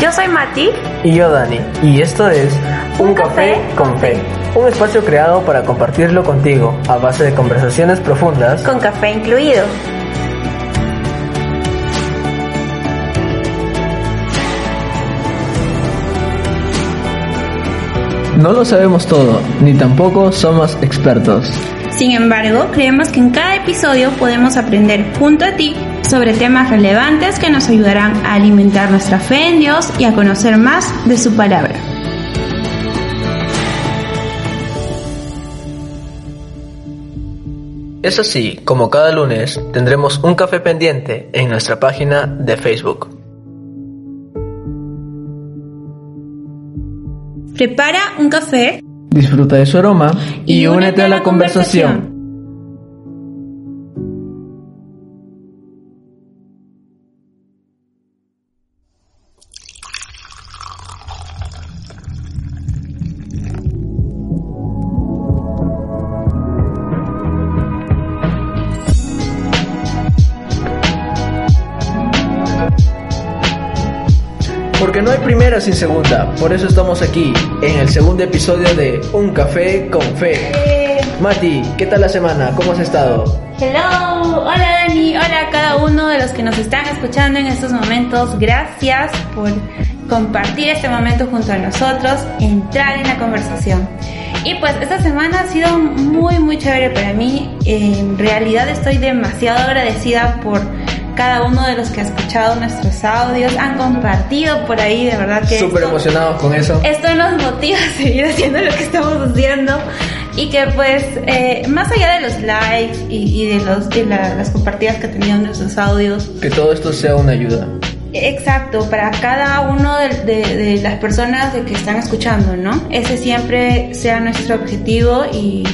Yo soy Mati. Y yo Dani. Y esto es Un, café, con fe. Un espacio creado para compartirlo contigo a base de conversaciones profundas. Con café incluido. No lo sabemos todo, ni tampoco somos expertos. Sin embargo, creemos que en cada episodio podemos aprender junto a ti sobre temas relevantes que nos ayudarán a alimentar nuestra fe en Dios y a conocer más de su palabra. Es así como cada lunes tendremos un café pendiente en nuestra página de Facebook. Prepara un café, disfruta de su aroma y, únete a la conversación. Porque no hay primera sin segunda, por eso estamos aquí, en el segundo episodio de Un Café con Fe. Mati, ¿qué tal la semana? ¿Cómo has estado? Hello, hola Dani, hola a cada uno de los que nos están escuchando en estos momentos. Gracias por compartir este momento junto a nosotros, entrar en la conversación. Y pues esta semana ha sido muy muy chévere para mí. En realidad estoy demasiado agradecida por cada uno de los que ha escuchado nuestros audios, han compartido por ahí, de verdad que... Súper emocionados con eso. Esto nos motiva a seguir haciendo lo que estamos haciendo y que pues eh, más allá de los likes y, de, los, de las compartidas que tenían nuestros audios, que todo esto sea una ayuda. Exacto, para cada uno de, de, las personas de que están escuchando, ¿no? Ese siempre sea nuestro objetivo y,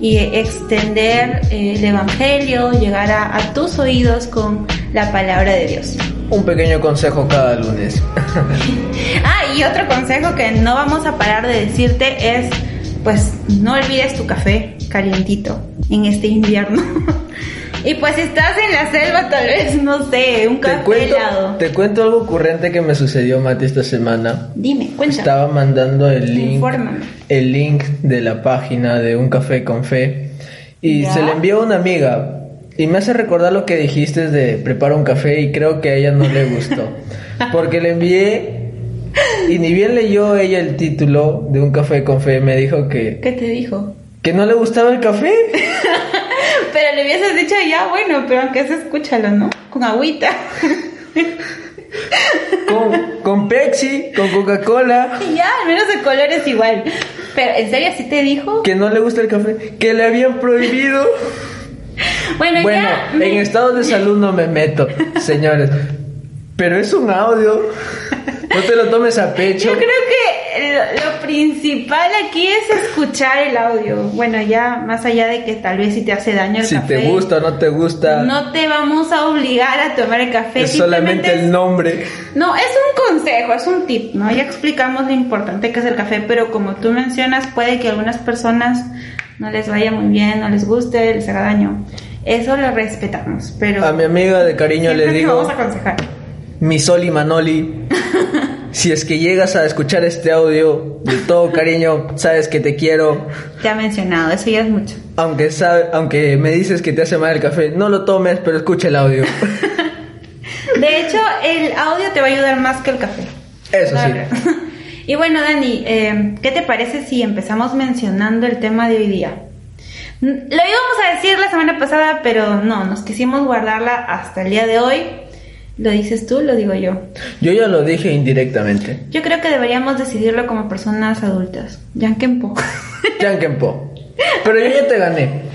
y extender eh, el Evangelio, llegar a, a tus oídos con la palabra de Dios. Un pequeño consejo cada lunes. ah, y otro consejo que no vamos a parar de decirte es, pues no olvides tu café calientito en este invierno. y pues si estás en la selva, tal vez, no sé, un café te cuento, helado. Te cuento algo ocurrente que me sucedió, Mati, esta semana. Dime, cuéntame. Estaba mandando el link, el link de la página de Un Café con Fe y se le envió a una amiga y me hace recordar lo que dijiste de prepara un café y creo que a ella no le gustó. Porque le envié y ni bien leyó ella el título de un café con fe, me dijo que... ¿Qué te dijo? Que no le gustaba el café. pero le hubieses dicho ya, bueno, pero aunque se escúchalo, ¿no? Con agüita. con, con Pepsi, con Coca-Cola. Ya, al menos el color es igual. Pero, ¿en serio así te dijo? Que no le gusta el café, que le habían prohibido. Bueno, bueno en estado de salud no me meto, señores. Pero es un audio. No te lo tomes a pecho. Yo creo que lo, principal aquí es escuchar el audio. Bueno, ya más allá de que tal vez si te hace daño el si café. Si te gusta o no te gusta. No te vamos a obligar a tomar el café. Es solamente el nombre. No, es un consejo, es un tip, ¿no? Ya explicamos lo importante que es el café, pero como tú mencionas, puede que algunas personas no les vaya muy bien, no les guste, les haga daño. Eso lo respetamos, pero... A mi amiga de cariño le digo... Vamos a aconsejar. Mi Sol y Manoli, si es que llegas a escuchar este audio, de todo cariño, sabes que te quiero. Te ha mencionado, eso ya es mucho. Aunque, sabe, aunque me dices que te hace mal el café, no lo tomes, pero escucha el audio. de hecho, el audio te va a ayudar más que el café. Eso sí. y bueno, Dani, eh, ¿qué te parece si empezamos mencionando el tema de hoy día? Lo íbamos a decir la semana pasada, pero no, nos quisimos guardarla hasta el día de hoy. ¿Lo dices tú? Lo digo yo. Yo ya lo dije indirectamente. Yo creo que deberíamos decidirlo como personas adultas. Yankenpo. Yankenpo. Pero yo ya te gané.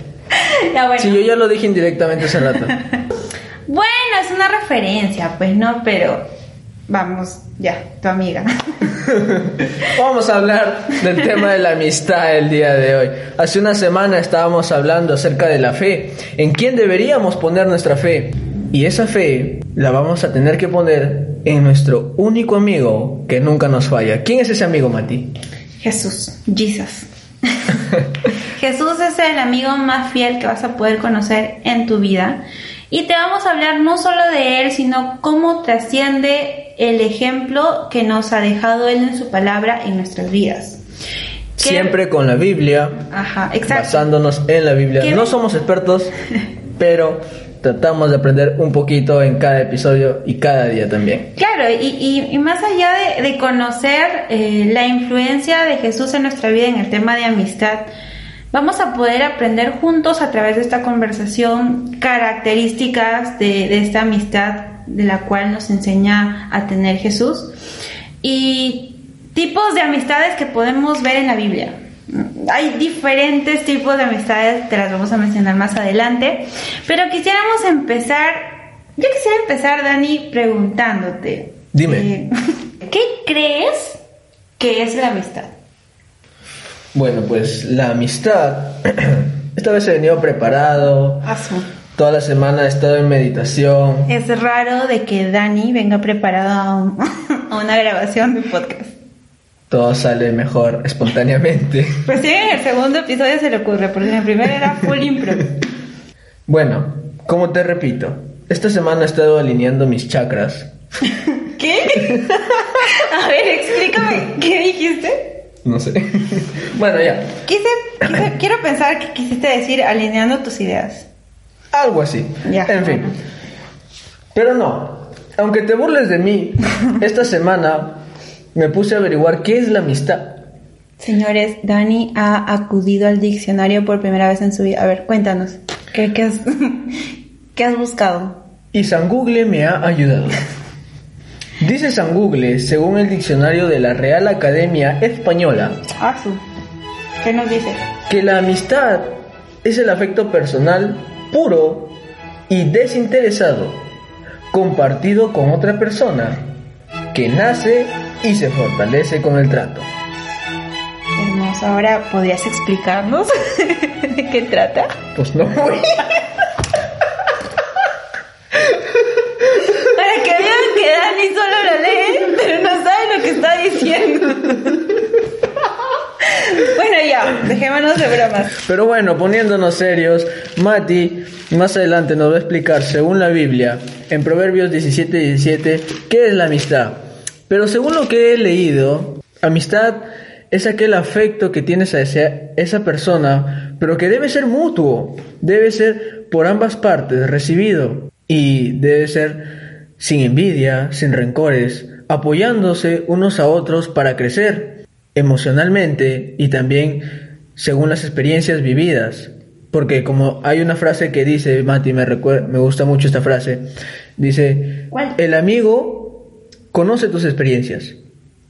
Ya bueno. Sí, yo ya lo dije indirectamente hace rato. bueno, es una referencia, pues no, pero vamos, ya, tu amiga. Vamos a hablar del tema de la amistad el día de hoy. Hace una semana estábamos hablando acerca de la fe, en quién deberíamos poner nuestra fe. Y esa fe la vamos a tener que poner en nuestro único amigo que nunca nos falla. ¿Quién es ese amigo, Mati? Jesús, Jesus. Jesús es el amigo más fiel que vas a poder conocer en tu vida. Y te vamos a hablar no solo de él, sino cómo trasciende el ejemplo que nos ha dejado él en su palabra en nuestras vidas. Siempre con la Biblia, Ajá, exacto. basándonos en la Biblia. No somos expertos, pero tratamos de aprender un poquito en cada episodio y cada día también. Claro, y, más allá de, conocer eh, la influencia de Jesús en nuestra vida en el tema de amistad, vamos a poder aprender juntos a través de esta conversación características de, de esta amistad de la cual nos enseña a tener Jesús y tipos de amistades que podemos ver en la Biblia hay diferentes tipos de amistades, te las vamos a mencionar más adelante, pero quisiéramos empezar, yo quisiera empezar, Dani, preguntándote. Dime. Eh, ¿Qué crees que es la amistad? Bueno, pues la amistad, esta vez he venido preparado. Toda la semana he estado en meditación. Es raro de que Dani venga preparado a una grabación de podcast todo sale mejor espontáneamente. Pues sí, en el segundo episodio se le ocurre, porque en el primero era full impro. Bueno, como te repito, esta semana he estado alineando mis chakras. ¿Qué? A ver, explícame, ¿qué dijiste? No sé. bueno, ya. quiero pensar que quisiste decir alineando tus ideas. Algo así. Ya, en fin. Pero no, aunque te burles de mí, esta semana me puse a averiguar qué es la amistad. Señores, Dani ha acudido al diccionario por primera vez en su vida. A ver, cuéntanos, ¿qué, has, ¿qué has buscado? Y San Google me ha ayudado. Dice San Google, según el diccionario de la Real Academia Española, ¿qué nos dice? Que la amistad es el afecto personal, puro y desinteresado, compartido con otra persona, que nace y se fortalece con el trato. Hermoso, ahora podrías explicarnos de qué trata. Pues no voy. Para que vean que Dani solo lo lee, pero no sabe lo que está diciendo. bueno, ya, dejémonos de bromas. Pero bueno, poniéndonos serios, Mati más adelante nos va a explicar, según la Biblia, en Proverbios 17 17, qué es la amistad. Pero según lo que he leído, amistad es aquel afecto que tienes a esa persona, pero que debe ser mutuo, debe ser por ambas partes recibido y debe ser sin envidia, sin rencores, apoyándose unos a otros para crecer emocionalmente y también según las experiencias vividas. Porque como hay una frase que dice, Mati, me, me gusta mucho esta frase, dice, el amigo conoce tus experiencias,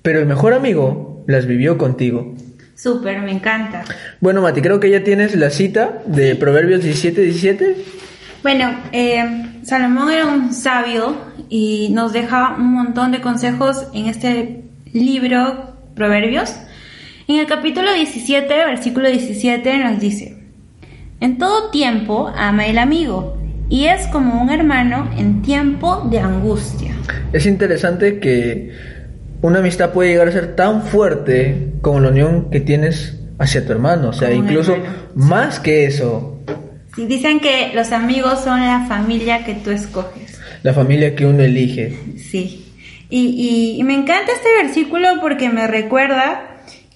pero el mejor amigo las vivió contigo. Súper, me encanta. Bueno, Mati, creo que ya tienes la cita de Proverbios 17, 17. Bueno, eh, Salomón era un sabio y nos deja un montón de consejos en este libro, Proverbios. En el capítulo 17, versículo 17, nos dice, En todo tiempo ama el amigo y es como un hermano en tiempo de angustia. Es interesante que una amistad puede llegar a ser tan fuerte como la unión que tienes hacia tu hermano, o sea, incluso más que eso. Sí, dicen que los amigos son la familia que tú escoges. La familia que uno elige. Sí. Y, y me encanta este versículo porque me recuerda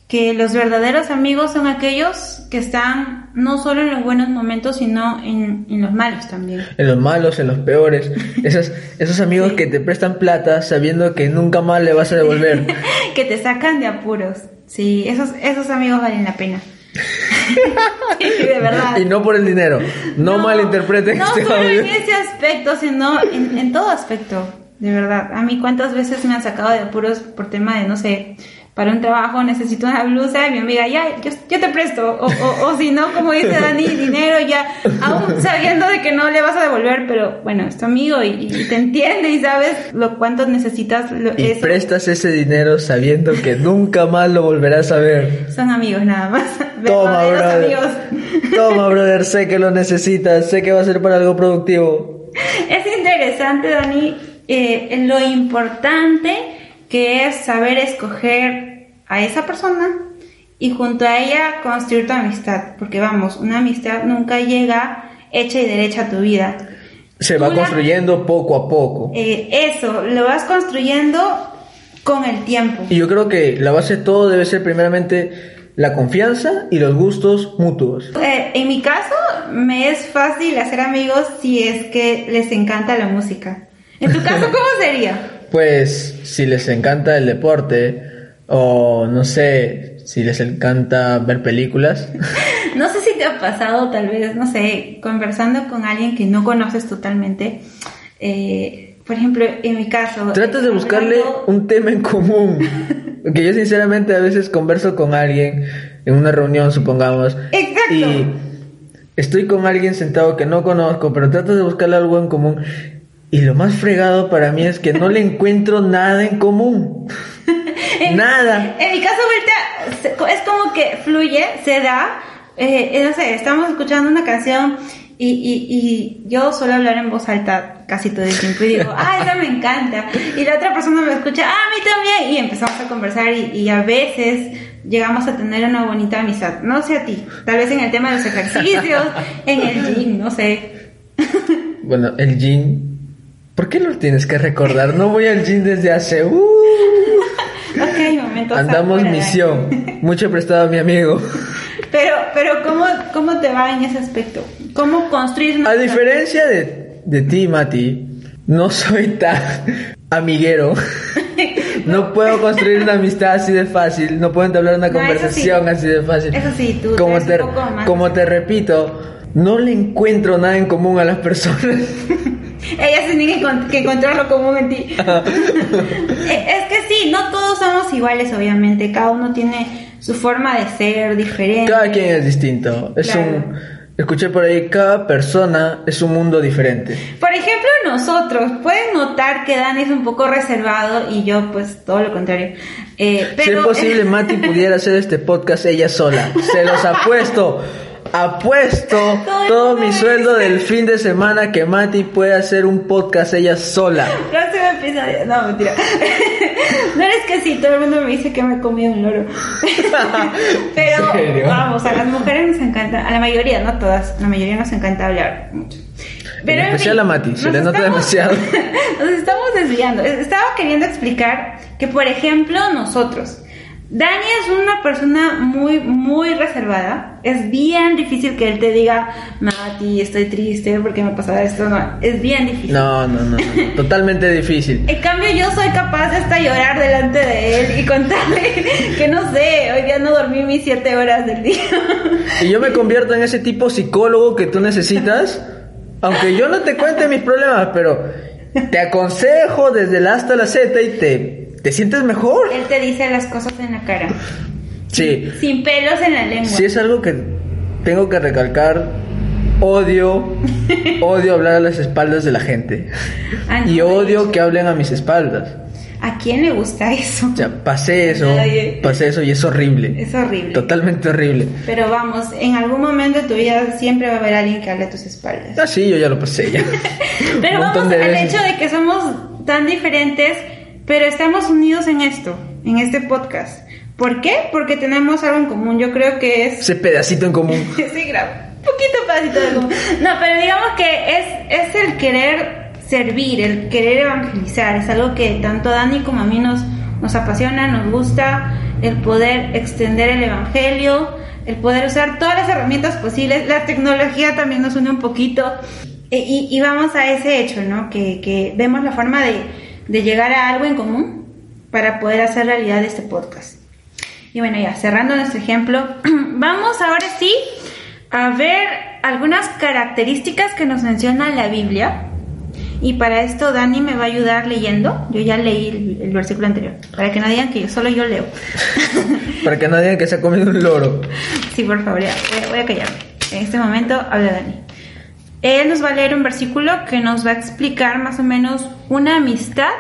que los verdaderos amigos son aquellos que están no solo en los buenos momentos, sino en, los malos también. En los malos, en los peores. Esos, esos amigos que te prestan plata sabiendo que nunca más le vas a devolver. que te sacan de apuros. Sí, esos, esos amigos valen la pena. de verdad. Y no por el dinero. No, malinterpreten. No este solo en ese aspecto, sino en, en todo aspecto. De verdad. A mí cuántas veces me han sacado de apuros por tema de, no sé, para un trabajo necesito una blusa y mi amiga, ya, yo, te presto. O, o, si no, como dice Dani, dinero ya, aún sabiendo de que no le vas a devolver, pero bueno, es tu amigo y, te entiende y sabes lo cuánto necesitas. y prestas ese dinero sabiendo que nunca más lo volverás a ver. Son amigos nada más. Toma, brother. Toma, brother, sé que lo necesitas, sé que va a ser para algo productivo. Es interesante, Dani, eh, lo importante que es saber escoger a esa persona y junto a ella construir tu amistad, porque vamos, una amistad nunca llega hecha y derecha a tu vida. Se va construyendo poco a poco. Eh, eso, lo vas construyendo con el tiempo. Y yo creo que la base de todo debe ser primeramente la confianza y los gustos mutuos. Eh, en mi caso, me es fácil hacer amigos si es que les encanta la música. En tu caso, ¿cómo sería? Pues si les encanta el deporte o no sé, si les encanta ver películas. no sé si te ha pasado, tal vez, no sé, conversando con alguien que no conoces totalmente. Eh, por ejemplo, en mi caso. Tratas de buscarle un tema en común. Porque yo sinceramente a veces converso con alguien en una reunión, supongamos. Exacto. Y estoy con alguien sentado que no conozco, pero tratas de buscarle algo en común. Y lo más fregado para mí es que no le encuentro nada en común. nada. En mi caso, vuelta, es como que fluye, se da. Eh, no sé, estamos escuchando una canción y, y, y, yo suelo hablar en voz alta casi todo el tiempo y digo, ah, esa me encanta. Y la otra persona me escucha, ah, a mí también. Y empezamos a conversar y, y, a veces llegamos a tener una bonita amistad. No sé a ti, tal vez en el tema de los ejercicios, en el gym, no sé. bueno, el gym, ¿por qué lo tienes que recordar? No voy al gym desde hace... Uh, ok, momentos. Andamos misión. Mucho prestado a mi amigo. Pero, pero ¿cómo, ¿cómo te va en ese aspecto? ¿Cómo construir A diferencia de, de ti, Mati, no soy tan amiguero. no puedo construir una amistad así de fácil. No puedo entablar una conversación así de fácil. Eso sí, tú como te, como te repito, no le encuentro nada en común a las personas. Ellas tienen que, encontrar lo común en ti. es que sí, no todos somos iguales, obviamente. Cada uno tiene su forma de ser diferente. Cada quien es distinto. Es un escuché por ahí cada persona es un mundo diferente. Por ejemplo, nosotros pueden notar que Dani es un poco reservado y yo pues todo lo contrario. Eh, pero... Si es posible, Mati pudiera hacer este podcast ella sola. Se los apuesto apuesto todo, mi sueldo del fin de semana que Mati puede hacer un podcast ella sola. No, mentira. No es que sí, todo el mundo me dice que me he comido un loro. Pero vamos, a las mujeres nos encanta, a la mayoría, no todas, la mayoría nos encanta hablar mucho. Pero en especial a Mati, se le nota demasiado. Nos estamos desviando. Estaba queriendo explicar que, por ejemplo, nosotros, Dani es una persona muy, muy reservada. Es bien difícil que él te diga, Mati, estoy triste porque me pasa esto. No, es bien difícil. No, no, no, totalmente difícil. En cambio, yo soy capaz de hasta llorar delante de él y contarle que no sé, hoy día no dormí mis siete horas del día. Y yo me convierto en ese tipo psicólogo que tú necesitas, aunque yo no te cuente mis problemas, pero te aconsejo desde el hasta la Z y te ¿Te sientes mejor? Él te dice las cosas en la cara. Sí. Sin pelos en la lengua. Sí, es algo que tengo que recalcar. Odio, odio hablar a las espaldas de la gente. Ah, y odio que hablen a mis espaldas. ¿A quién le gusta eso? Ya, pasé eso, pasé eso y es horrible. Es horrible. Totalmente horrible. Pero vamos, en algún momento de tu vida siempre va a haber alguien que hable a tus espaldas. Ah, sí, yo ya lo pasé ya. Pero vamos al hecho de que somos tan diferentes pero estamos unidos en esto, en este podcast. ¿Por qué? Porque tenemos algo en común. Yo creo que es... Ese pedacito en común. sí, grabo. Un poquito pedacito en común. No, pero digamos que es, es el querer servir, el querer evangelizar. Es algo que tanto a Dani como a mí nos, nos apasiona, nos gusta. El poder extender el evangelio, el poder usar todas las herramientas posibles. La tecnología también nos une un poquito. E, y, y vamos a ese hecho, ¿no? Que, que vemos la forma de de llegar a algo en común para poder hacer realidad este podcast. Y bueno, ya cerrando nuestro ejemplo, vamos ahora sí a ver algunas características que nos menciona la Biblia. Y para esto Dani me va a ayudar leyendo. Yo ya leí el, versículo anterior. Para que no digan que yo, solo yo leo. para que no digan que se ha comido un loro. Sí, por favor, ya. Voy, voy a callarme. En este momento habla Dani. Él nos va a leer un versículo que nos va a explicar más o menos una amistad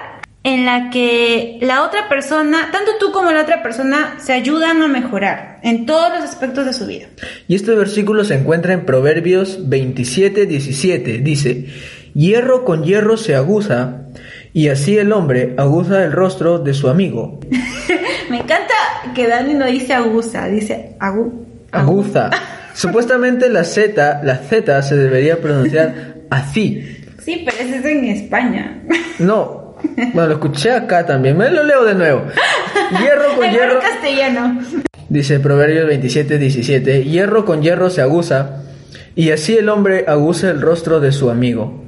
en la que la otra persona, tanto tú como la otra persona, se ayudan a mejorar en todos los aspectos de su vida. Y este versículo se encuentra en Proverbios 27, 17. Dice, hierro con hierro se aguza, y así el hombre aguza el rostro de su amigo. Me encanta que Dani no dice aguza, dice agu, aguza. Supuestamente la Z, la Z se debería pronunciar así. Sí, pero ese es en España. No, bueno, lo escuché acá también. Me lo leo de nuevo. Hierro con hierro. castellano. Dice Proverbios 27, 17. Hierro con hierro se aguza, y así el hombre aguza el rostro de su amigo.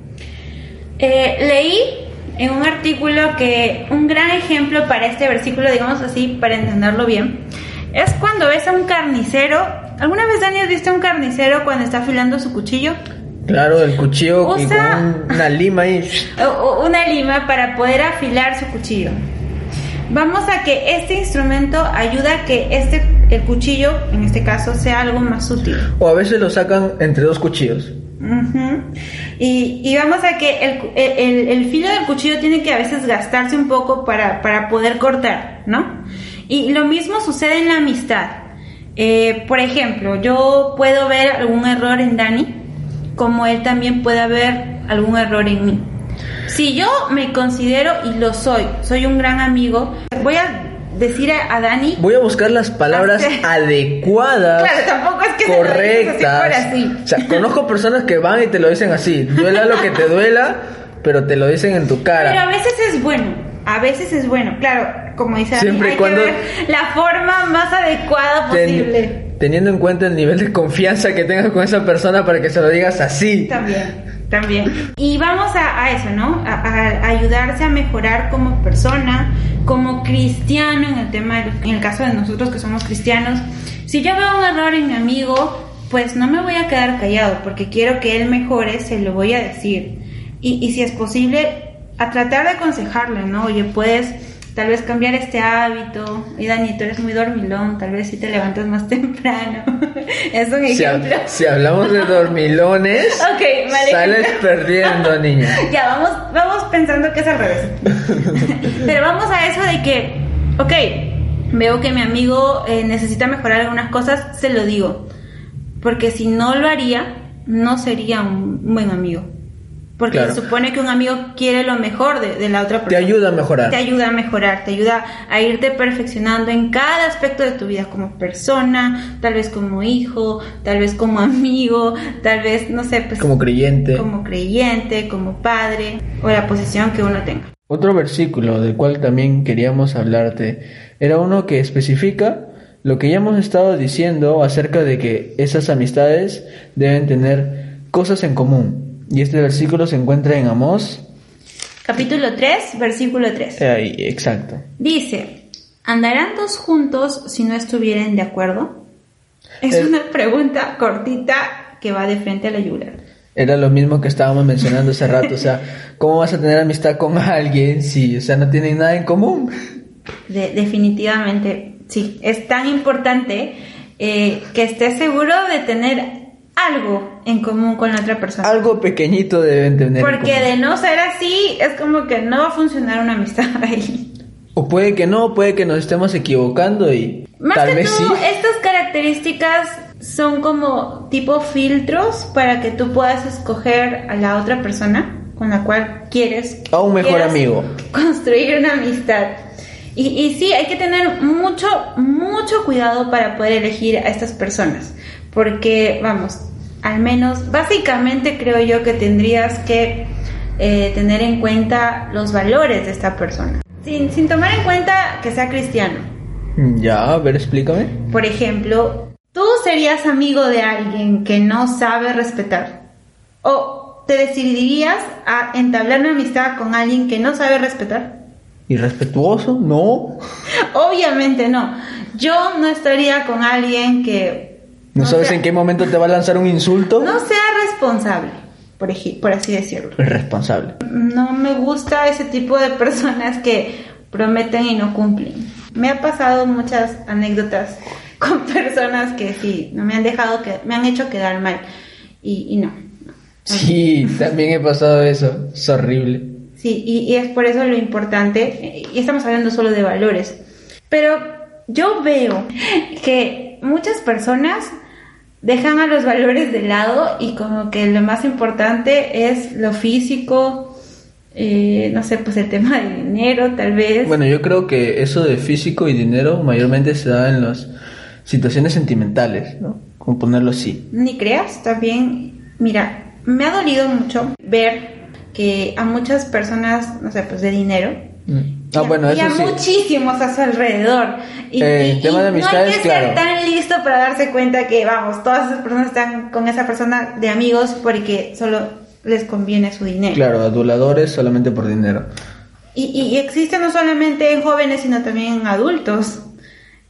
Eh, leí en un artículo que un gran ejemplo para este versículo, digamos así, para entenderlo bien, es cuando ves a un carnicero. ¿Alguna vez, Daniel, viste a un carnicero cuando está afilando su cuchillo? Claro, el cuchillo con una lima ahí. Una lima para poder afilar su cuchillo. Vamos a que este instrumento ayuda a que este el cuchillo, en este caso, sea algo más útil. O a veces lo sacan entre dos cuchillos. y, vamos a que el, el, filo del cuchillo tiene que a veces gastarse un poco para, para poder cortar, ¿no? Y lo mismo sucede en la amistad. Eh, por ejemplo, yo puedo ver algún error en Dani, como él también puede haber algún error en mí. Si yo me considero y lo soy, soy un gran amigo, voy a decir a, Dani. Voy a buscar las palabras adecuadas. Claro, tampoco es que correctas. así. O sea, conozco personas que van y te lo dicen así. Duela lo que te duela, pero te lo dicen en tu cara. Pero a veces es bueno. A veces es bueno, claro, como dice Siempre hay cuando que ver la forma más adecuada posible. teniendo en cuenta el nivel de confianza que tengas con esa persona para que se lo digas así. También. También. Y vamos a, eso, ¿no? A, ayudarse a mejorar como persona, como cristiano, en el tema, en el caso de nosotros que somos cristianos. Si yo veo un error en mi amigo, pues no me voy a quedar callado, porque quiero que él mejore, se lo voy a decir. Y, y si es posible, a tratar de aconsejarle, ¿no? Oye, puedes tal vez cambiar este hábito. Y Dani, tú eres muy dormilón, tal vez si te levantas más temprano. es un ejemplo. Si, hablamos de dormilones, sales perdiendo, niña. Ya, vamos, vamos pensando que es al revés. Pero vamos a eso de que, ok, veo que mi amigo eh, necesita mejorar algunas cosas, se lo digo. Porque si no lo haría, no sería un buen amigo. Porque se supone que un amigo quiere lo mejor de, la otra persona. Te ayuda a mejorar. Te ayuda a mejorar, te ayuda a irte perfeccionando en cada aspecto de tu vida, como persona, tal vez como hijo, tal vez como amigo, tal vez, no sé, pues... Como creyente. Como creyente, como padre, o la posición que uno tenga. Otro versículo del cual también queríamos hablarte era uno que especifica lo que ya hemos estado diciendo acerca de que esas amistades deben tener cosas en común y este versículo se encuentra en Amós. Capítulo 3, versículo 3. Ahí, exacto. Dice, ¿andarán dos juntos si no estuvieran de acuerdo? Es una pregunta cortita que va de frente a la yugular. Era lo mismo que estábamos mencionando hace rato, o sea, ¿cómo vas a tener amistad con alguien si, o sea, no tienen nada en común? definitivamente, sí, es tan importante eh, que estés seguro de tener algo en común con la otra persona. Algo pequeñito deben tener. Porque de no ser así, es como que no va a funcionar una amistad ahí. O puede que no, puede que nos estemos equivocando y tal vez sí. Estas características son como tipo filtros para que tú puedas escoger a la otra persona con la cual quieres. A un mejor amigo. Construir una amistad. Y, y sí, hay que tener mucho, mucho cuidado para poder elegir a estas personas. Porque, vamos, al menos, básicamente creo yo que tendrías que eh, tener en cuenta los valores de esta persona. Sin, sin tomar en cuenta que sea cristiano. Ya, a ver, explícame. Por ejemplo, ¿tú serías amigo de alguien que no sabe respetar? ¿O te decidirías a entablar una amistad con alguien que no sabe respetar? ¿Irrespetuoso? No. Obviamente no. Yo no estaría con alguien que ¿No, sabes en qué momento te va a lanzar un insulto? No sea responsable, por, por así decirlo. Responsable. No me gusta ese tipo de personas que prometen y no cumplen. Me ha pasado muchas anécdotas con personas que sí, no me han dejado que me han hecho quedar mal y, no, Sí, también he pasado eso, es horrible. Sí, y, y es por eso lo importante, y estamos hablando solo de valores, pero yo veo que muchas personas dejan a los valores de lado y como que lo más importante es lo físico, eh, no sé, pues el tema de dinero tal vez. Bueno, yo creo que eso de físico y dinero mayormente se da en las situaciones sentimentales, ¿no? Como ponerlo así. Ni creas, también, mira, me ha dolido mucho ver que a muchas personas, no sé, pues de dinero, mm. Ah, bueno, y a muchísimos a su alrededor. Y, eh, el tema de amistades, no hay que ser tan listo para darse cuenta que, vamos, todas esas personas están con esa persona de amigos porque solo les conviene su dinero. Claro, aduladores solamente por dinero. Y, y existe no solamente en jóvenes, sino también en adultos.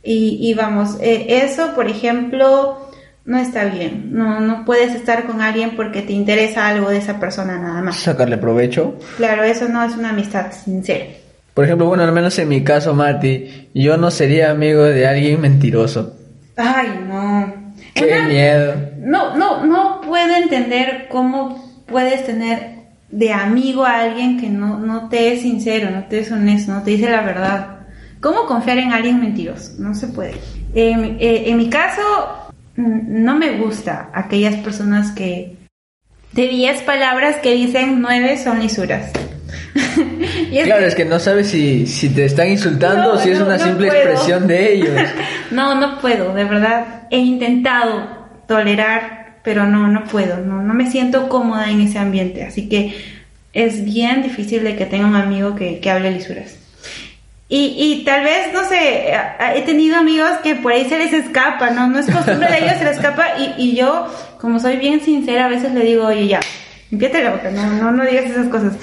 Y, y vamos, eh, eso, por ejemplo, no está bien. No, no puedes estar con alguien porque te interesa algo de esa persona nada más. Sacarle provecho. Claro, eso no es una amistad sincera. Por ejemplo, bueno, al menos en mi caso, Mati, yo no sería amigo de alguien mentiroso. Ay, no. Qué miedo. No, no, no puedo entender cómo puedes tener de amigo a alguien que no, no te es sincero, no te es honesto, no te dice la verdad. ¿Cómo confiar en alguien mentiroso? No se puede. En, eh, en mi caso, no me gusta aquellas personas que de 10 palabras que dicen 9 son lisuras. claro, es que no sabes si, si te están insultando o si es una simple expresión de ellos. no, no puedo, de verdad. He intentado tolerar, pero no, no puedo. No, no me siento cómoda en ese ambiente. Así que es bien difícil de que tenga un amigo que, que hable lisuras. Y, y tal vez, no sé, he tenido amigos que por ahí se les escapa, ¿no? No es costumbre de ellos, se les escapa. Y, y yo, como soy bien sincera, a veces le digo, oye, ya, limpiate la boca, no, no, no digas esas cosas.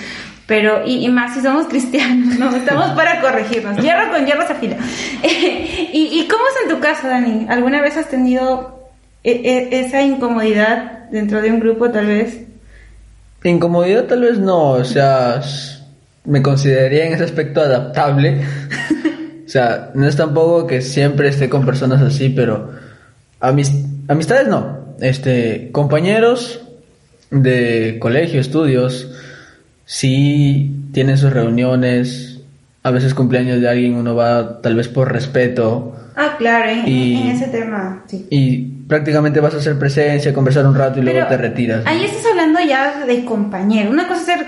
Pero, y, y, más si somos cristianos, ¿no? Estamos para corregirnos. Hierro con hierro se afila. ¿Y, ¿Y cómo es en tu caso, Dani? ¿Alguna vez has tenido e, e, esa incomodidad dentro de un grupo, tal vez? Incomodidad, tal vez no. O sea, me consideraría en ese aspecto adaptable. o sea, no es tampoco que siempre esté con personas así, pero amistades no. Este, compañeros de colegio, estudios sí tienen sus reuniones, a veces cumpleaños de alguien uno va tal vez por respeto. Ah, claro, en, ese tema, sí. Y prácticamente vas a hacer presencia, conversar un rato y luego te retiras. Ahí estás hablando ya de compañero. Una cosa es ser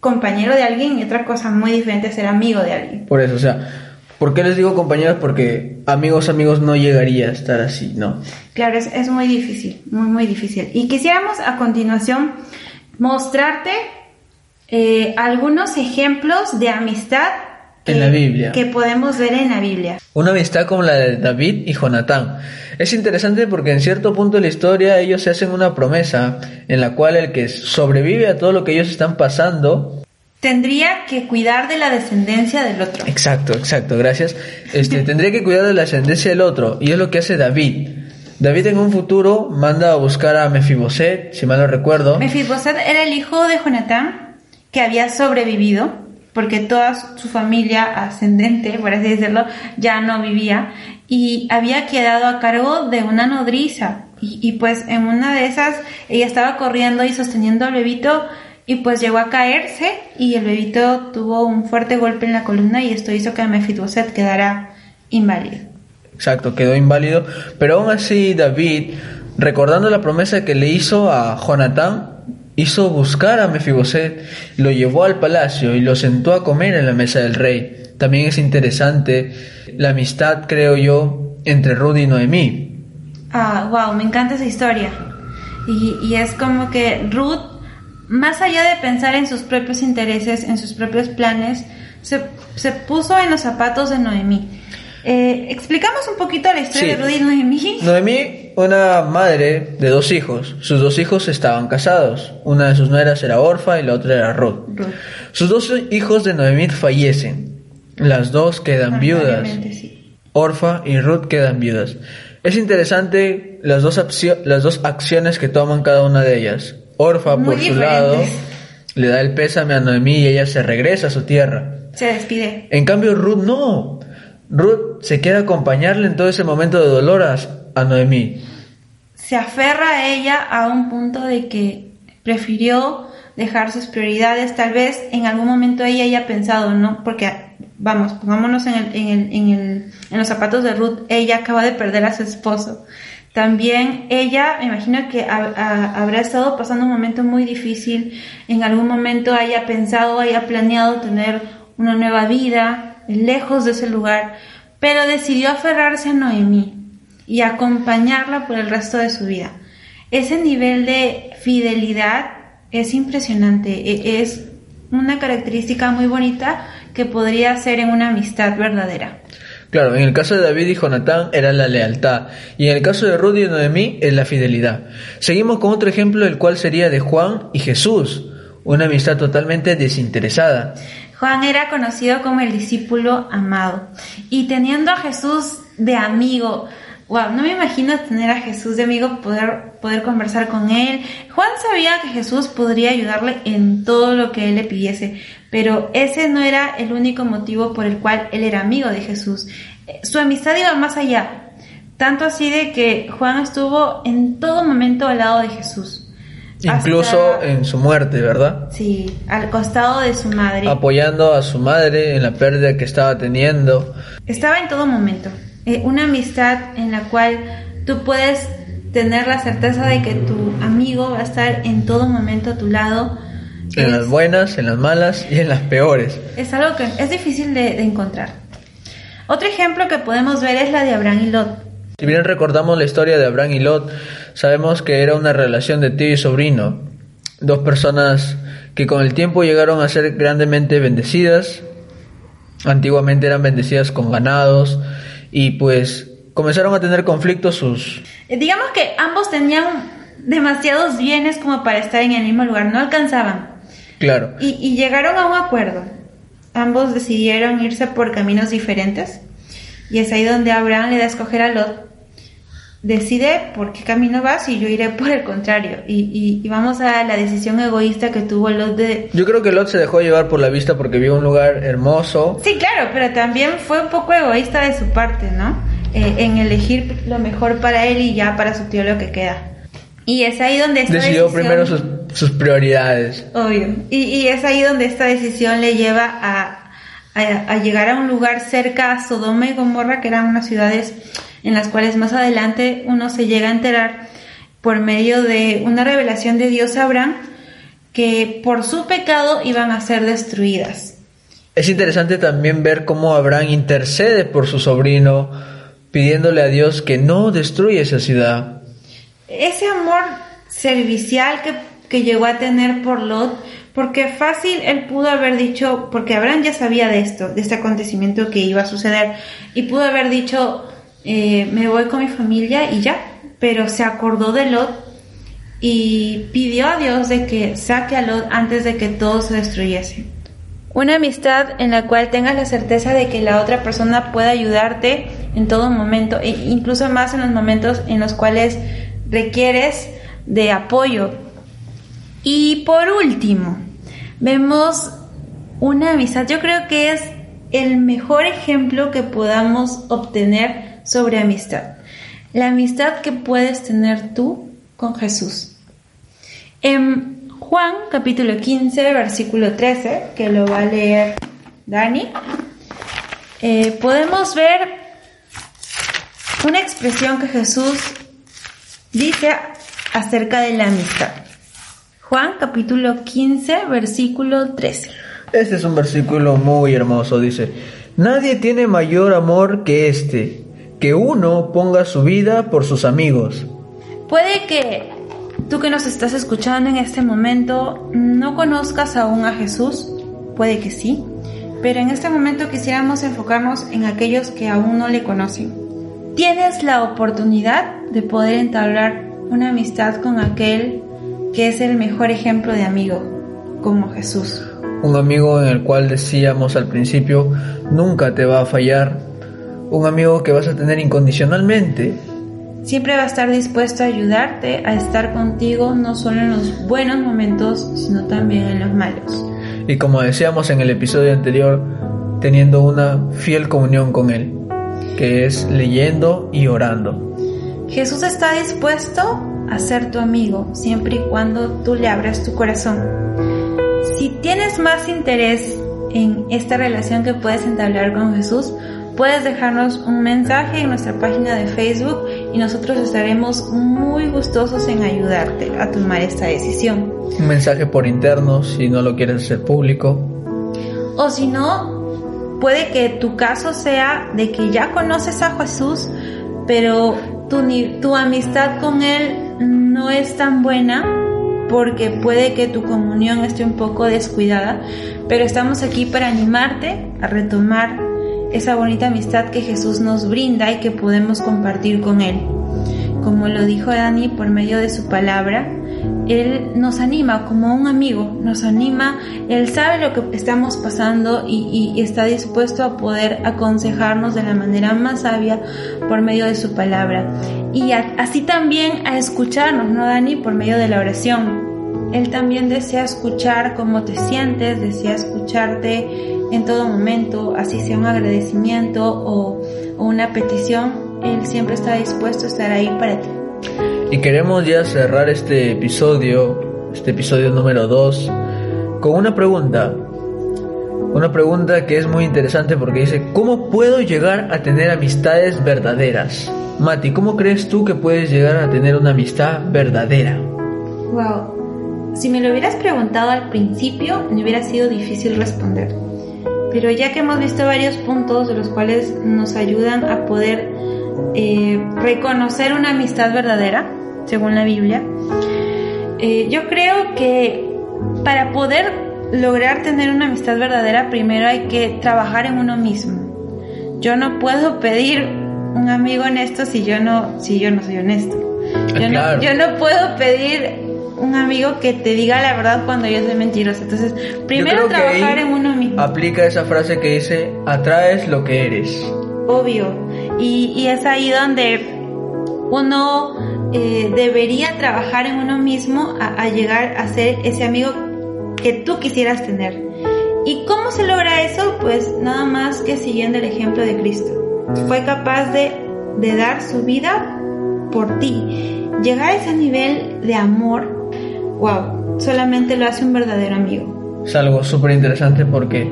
compañero de alguien y otra cosa muy diferente es ser amigo de alguien. Por eso, o sea, ¿por qué les digo compañeros? Porque amigos, amigos no llegaría a estar así, ¿no? Claro, es, es muy difícil, muy, muy difícil. Y quisiéramos a continuación mostrarte eh, algunos ejemplos de amistad que, en la Biblia. que podemos ver en la Biblia. Una amistad como la de David y Jonatán. Es interesante porque en cierto punto de la historia ellos se hacen una promesa en la cual el que sobrevive a todo lo que ellos están pasando tendría que cuidar de la descendencia del otro. Exacto, exacto, gracias. Este tendría que cuidar de la descendencia del otro y es lo que hace David. David en un futuro manda a buscar a Mefiboset, si mal no recuerdo. Mefiboset era el hijo de Jonatán que había sobrevivido, porque toda su familia ascendente, por así decirlo, ya no vivía, y había quedado a cargo de una nodriza. Y, pues en una de esas ella estaba corriendo y sosteniendo al bebito y pues llegó a caerse y el bebito tuvo un fuerte golpe en la columna y esto hizo que Mefiboset quedara inválido. Exacto, quedó inválido, pero aún así David, recordando la promesa que le hizo a Jonatán, hizo buscar a Mefiboset, lo llevó al palacio y lo sentó a comer en la mesa del rey. También es interesante la amistad, creo yo, entre Ruth y Noemí. Ah, wow, me encanta esa historia. Y, y es como que Ruth, más allá de pensar en sus propios intereses, en sus propios planes, se, se puso en los zapatos de Noemí eh, explicamos un poquito la historia de Rudy y Noemí. Noemí, una madre de dos hijos. Sus dos hijos estaban casados. Una de sus nueras era Orfa y la otra era Ruth. Sus dos hijos de Noemí fallecen. Las dos quedan viudas. Orfa y Ruth quedan viudas. Es interesante las dos, las dos acciones que toman cada una de ellas. Orfa, por su lado, le da el pésame a Noemí y ella se regresa a su tierra. Se despide. En cambio, Ruth no. Ruth se queda a acompañarle en todo ese momento de dolor a, Noemí. Se aferra a ella a un punto de que prefirió dejar sus prioridades. Tal vez en algún momento ella haya pensado, ¿no? Porque, vamos, pongámonos en, el, en, el, en, el, en los zapatos de Ruth. Ella acaba de perder a su esposo. También ella, me imagino que habrá estado pasando un momento muy difícil. En algún momento haya pensado, haya planeado tener una nueva vida, lejos de ese lugar, pero decidió aferrarse a Noemí y acompañarla por el resto de su vida. Ese nivel de fidelidad es impresionante, e, es una característica muy bonita que podría ser en una amistad verdadera. Claro, en el caso de David y Jonatán era la lealtad, y en el caso de Rudy y Noemí es la fidelidad. Seguimos con otro ejemplo, el cual sería de Juan y Jesús, una amistad totalmente desinteresada. Juan era conocido como el discípulo amado, y teniendo a Jesús de amigo, wow, no me imagino tener a Jesús de amigo, poder, poder conversar con él. Juan sabía que Jesús podría ayudarle en todo lo que él le pidiese, pero ese no era el único motivo por el cual él era amigo de Jesús. Su amistad iba más allá, tanto así de que Juan estuvo en todo momento al lado de Jesús. Incluso en su muerte, ¿verdad? Sí, al costado de su madre. Apoyando a su madre en la pérdida que estaba teniendo. Estaba en todo momento. Eh, una amistad en la cual tú puedes tener la certeza de que tu amigo va a estar en todo momento a tu lado en las buenas, en las malas y en las peores. Es algo que es difícil de, encontrar. Otro ejemplo que podemos ver es la de Abraham y Lot. Si bien recordamos la historia de Abraham y Lot, sabemos que era una relación de tío y sobrino. Dos personas que con el tiempo llegaron a ser grandemente bendecidas. Antiguamente eran bendecidas con ganados y pues comenzaron a tener conflictos sus... Eh, digamos que ambos tenían demasiados bienes como para estar en el mismo lugar, no alcanzaban. Claro. Y, llegaron a un acuerdo. Ambos decidieron irse por caminos diferentes. Y es ahí donde Abraham le da a escoger a Lot. Decide por qué camino vas y yo iré por el contrario. Y, vamos a la decisión egoísta que tuvo Lot de... Yo creo que Lot se dejó llevar por la vista porque vio un lugar hermoso. Sí, claro, pero también fue un poco egoísta de su parte, ¿no? Eh, en elegir lo mejor para él y ya para su tío lo que queda. Y es ahí donde esta Decidió primero sus, prioridades. Obvio. Y, es ahí donde esta decisión le lleva a, a, llegar a un lugar cerca a Sodoma y Gomorra, que eran unas ciudades en las cuales más adelante uno se llega a enterar por medio de una revelación de Dios a Abraham que por su pecado iban a ser destruidas. Es interesante también ver cómo Abraham intercede por su sobrino, pidiéndole a Dios que no destruya esa ciudad ese amor servicial que, que llegó a tener por Lot, porque fácil él pudo haber dicho, porque Abraham ya sabía de esto, de este acontecimiento que iba a suceder, y pudo haber dicho, eh, me voy con mi familia y ya, pero se acordó de Lot y pidió a Dios de que saque a Lot antes de que todo se destruyese. Una amistad en la cual tengas la certeza de que la otra persona puede ayudarte en todo momento, e incluso más en los momentos en los cuales requieres de apoyo. Y por último, vemos una amistad. Yo creo que es el mejor ejemplo que podamos obtener sobre amistad. La amistad que puedes tener tú con Jesús. En Juan capítulo 15, versículo 13, que lo va a leer Dani, eh, podemos ver una expresión que Jesús dice acerca de la amistad. Juan capítulo 15, versículo 13. Este es un versículo muy hermoso, dice, nadie tiene mayor amor que este, que uno ponga su vida por sus amigos. Puede que tú que nos estás escuchando en este momento no conozcas aún a Jesús, puede que sí, pero en este momento quisiéramos enfocarnos en aquellos que aún no le conocen tienes la oportunidad de poder entablar una amistad con aquel que es el mejor ejemplo de amigo, como Jesús. Un amigo en el cual decíamos al principio, nunca te va a fallar. Un amigo que vas a tener incondicionalmente. Siempre va a estar dispuesto a ayudarte, a estar contigo, no solo en los buenos momentos, sino también en los malos. Y como decíamos en el episodio anterior, teniendo una fiel comunión con Él que es leyendo y orando. Jesús está dispuesto a ser tu amigo siempre y cuando tú le abras tu corazón. Si tienes más interés en esta relación que puedes entablar con Jesús, puedes dejarnos un mensaje en nuestra página de Facebook y nosotros estaremos muy gustosos en ayudarte a tomar esta decisión. Un mensaje por interno si no lo quieres hacer público. O si no, Puede que tu caso sea de que ya conoces a Jesús, pero tu, tu amistad con Él no es tan buena porque puede que tu comunión esté un poco descuidada, pero estamos aquí para animarte a retomar esa bonita amistad que Jesús nos brinda y que podemos compartir con Él. Como lo dijo Dani por medio de su palabra, Él nos anima como un amigo, nos anima, Él sabe lo que estamos pasando y, está dispuesto a poder aconsejarnos de la manera más sabia por medio de su palabra. Y así también a escucharnos, ¿no, Dani? Por medio de la oración. Él también desea escuchar cómo te sientes, desea escucharte en todo momento, así sea un agradecimiento o, una petición, Él siempre está dispuesto a estar ahí para ti. Y queremos ya cerrar este episodio, este episodio número 2, con una pregunta. Una pregunta que es muy interesante porque dice, ¿cómo puedo llegar a tener amistades verdaderas? Mati, ¿cómo crees tú que puedes llegar a tener una amistad verdadera? Wow. Si me lo hubieras preguntado al principio, me hubiera sido difícil responder. Pero ya que hemos visto varios puntos de los cuales nos ayudan a poder eh, reconocer una amistad verdadera, según la Biblia, eh, yo creo que para poder lograr tener una amistad verdadera, primero hay que trabajar en uno mismo. Yo no puedo pedir un amigo honesto si yo no, si yo no soy honesto. Yo, no, yo no puedo pedir un amigo que te diga la verdad cuando yo soy mentirosa. Entonces, primero trabajar en uno mismo. Aplica esa frase que dice, atraes lo que eres. Obvio. Y, es ahí donde uno eh, debería trabajar en uno mismo a, llegar a ser ese amigo que tú quisieras tener. ¿Y cómo se logra eso? Pues nada más que siguiendo el ejemplo de Cristo. Fue capaz de, de dar su vida por ti. Llegar a ese nivel de amor wow, solamente lo hace un verdadero amigo. Es algo súper interesante porque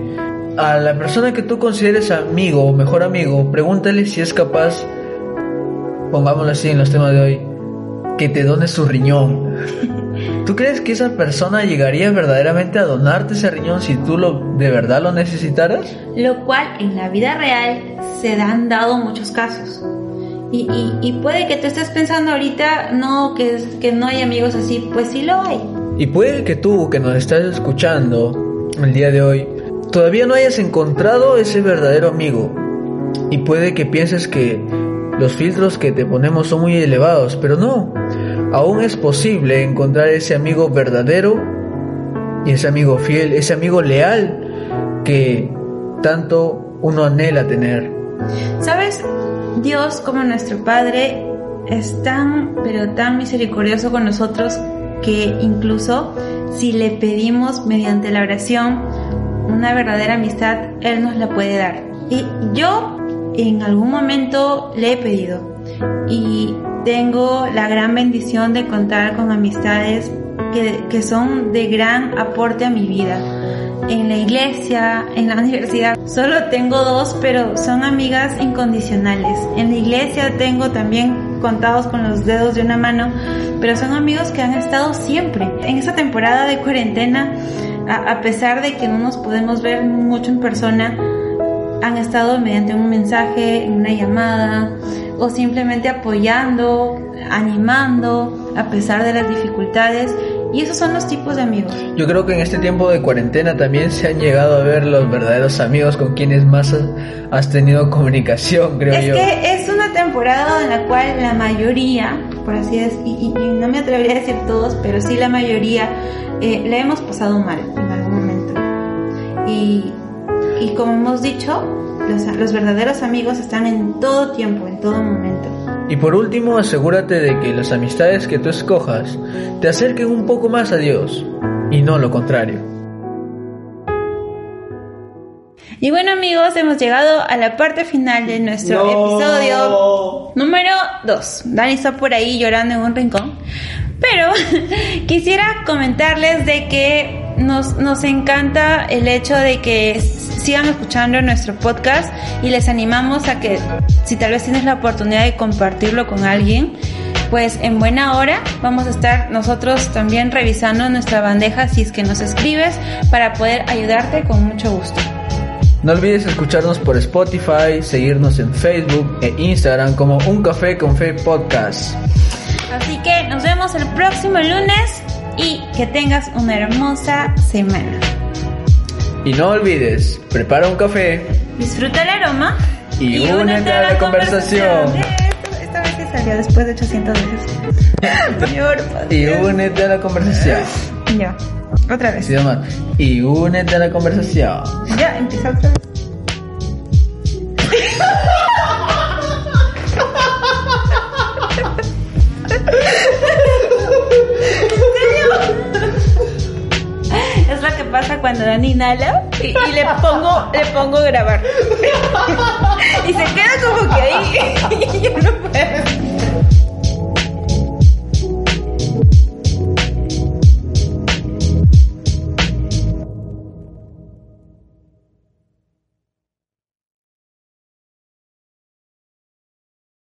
a la persona que tú consideres amigo o mejor amigo, pregúntale si es capaz, pongámoslo así en los temas de hoy, que te done su riñón. ¿Tú crees que esa persona llegaría verdaderamente a donarte ese riñón si tú lo de verdad lo necesitaras? Lo cual en la vida real se han dado muchos casos. Y, y, puede que te estés pensando ahorita, no, que, que no hay amigos así, pues sí lo hay. Y puede que tú, que nos estás escuchando el día de hoy, todavía no hayas encontrado ese verdadero amigo. Y puede que pienses que los filtros que te ponemos son muy elevados, pero no. Aún es posible encontrar ese amigo verdadero y ese amigo fiel, ese amigo leal que tanto uno anhela tener. ¿Sabes? Dios como nuestro Padre es tan, pero tan misericordioso con nosotros que incluso si le pedimos mediante la oración una verdadera amistad, Él nos la puede dar. Y yo en algún momento le he pedido y tengo la gran bendición de contar con amistades que, que son de gran aporte a mi vida en la iglesia, en la universidad. Solo tengo dos, pero son amigas incondicionales. En la iglesia tengo también contados con los dedos de una mano, pero son amigos que han estado siempre. En esta temporada de cuarentena, a, pesar de que no nos podemos ver mucho en persona, han estado mediante un mensaje, una llamada o simplemente apoyando, animando a pesar de las dificultades y esos son los tipos de amigos. Yo creo que en este tiempo de cuarentena también se han llegado a ver los verdaderos amigos con quienes más has tenido comunicación, creo yo. Es que es una temporada en la cual la mayoría, por así decir, y, no me atrevería a decir todos, pero sí la mayoría, eh, la hemos pasado mal en algún momento. Y, y como hemos dicho, los, los verdaderos amigos están en todo tiempo, en todo momento. Y por último, asegúrate de que las amistades que tú escojas te acerquen un poco más a Dios y no lo contrario. Y bueno amigos, hemos llegado a la parte final de nuestro episodio número 2. Dani está por ahí llorando en un rincón. Pero quisiera comentarles de que nos, nos encanta el hecho de que sigan escuchando nuestro podcast y les animamos a que si tal vez tienes la oportunidad de compartirlo con alguien, pues en buena hora vamos a estar nosotros también revisando nuestra bandeja si es que nos escribes para poder ayudarte con mucho gusto. No olvides escucharnos por Spotify, seguirnos en Facebook e Instagram como Un Café con Fe Podcast. Así que nos vemos el próximo lunes y que tengas una hermosa semana. Y no olvides, prepara un café, disfruta el aroma y, únete a la, conversación. Esta vez que salió después de 800 veces. y únete a la conversación. Ya, otra vez. Y únete a la conversación. Ya, empieza otra vez. Dani inhala y, le pongo le pongo grabar. y se queda como que ahí yo no puedo.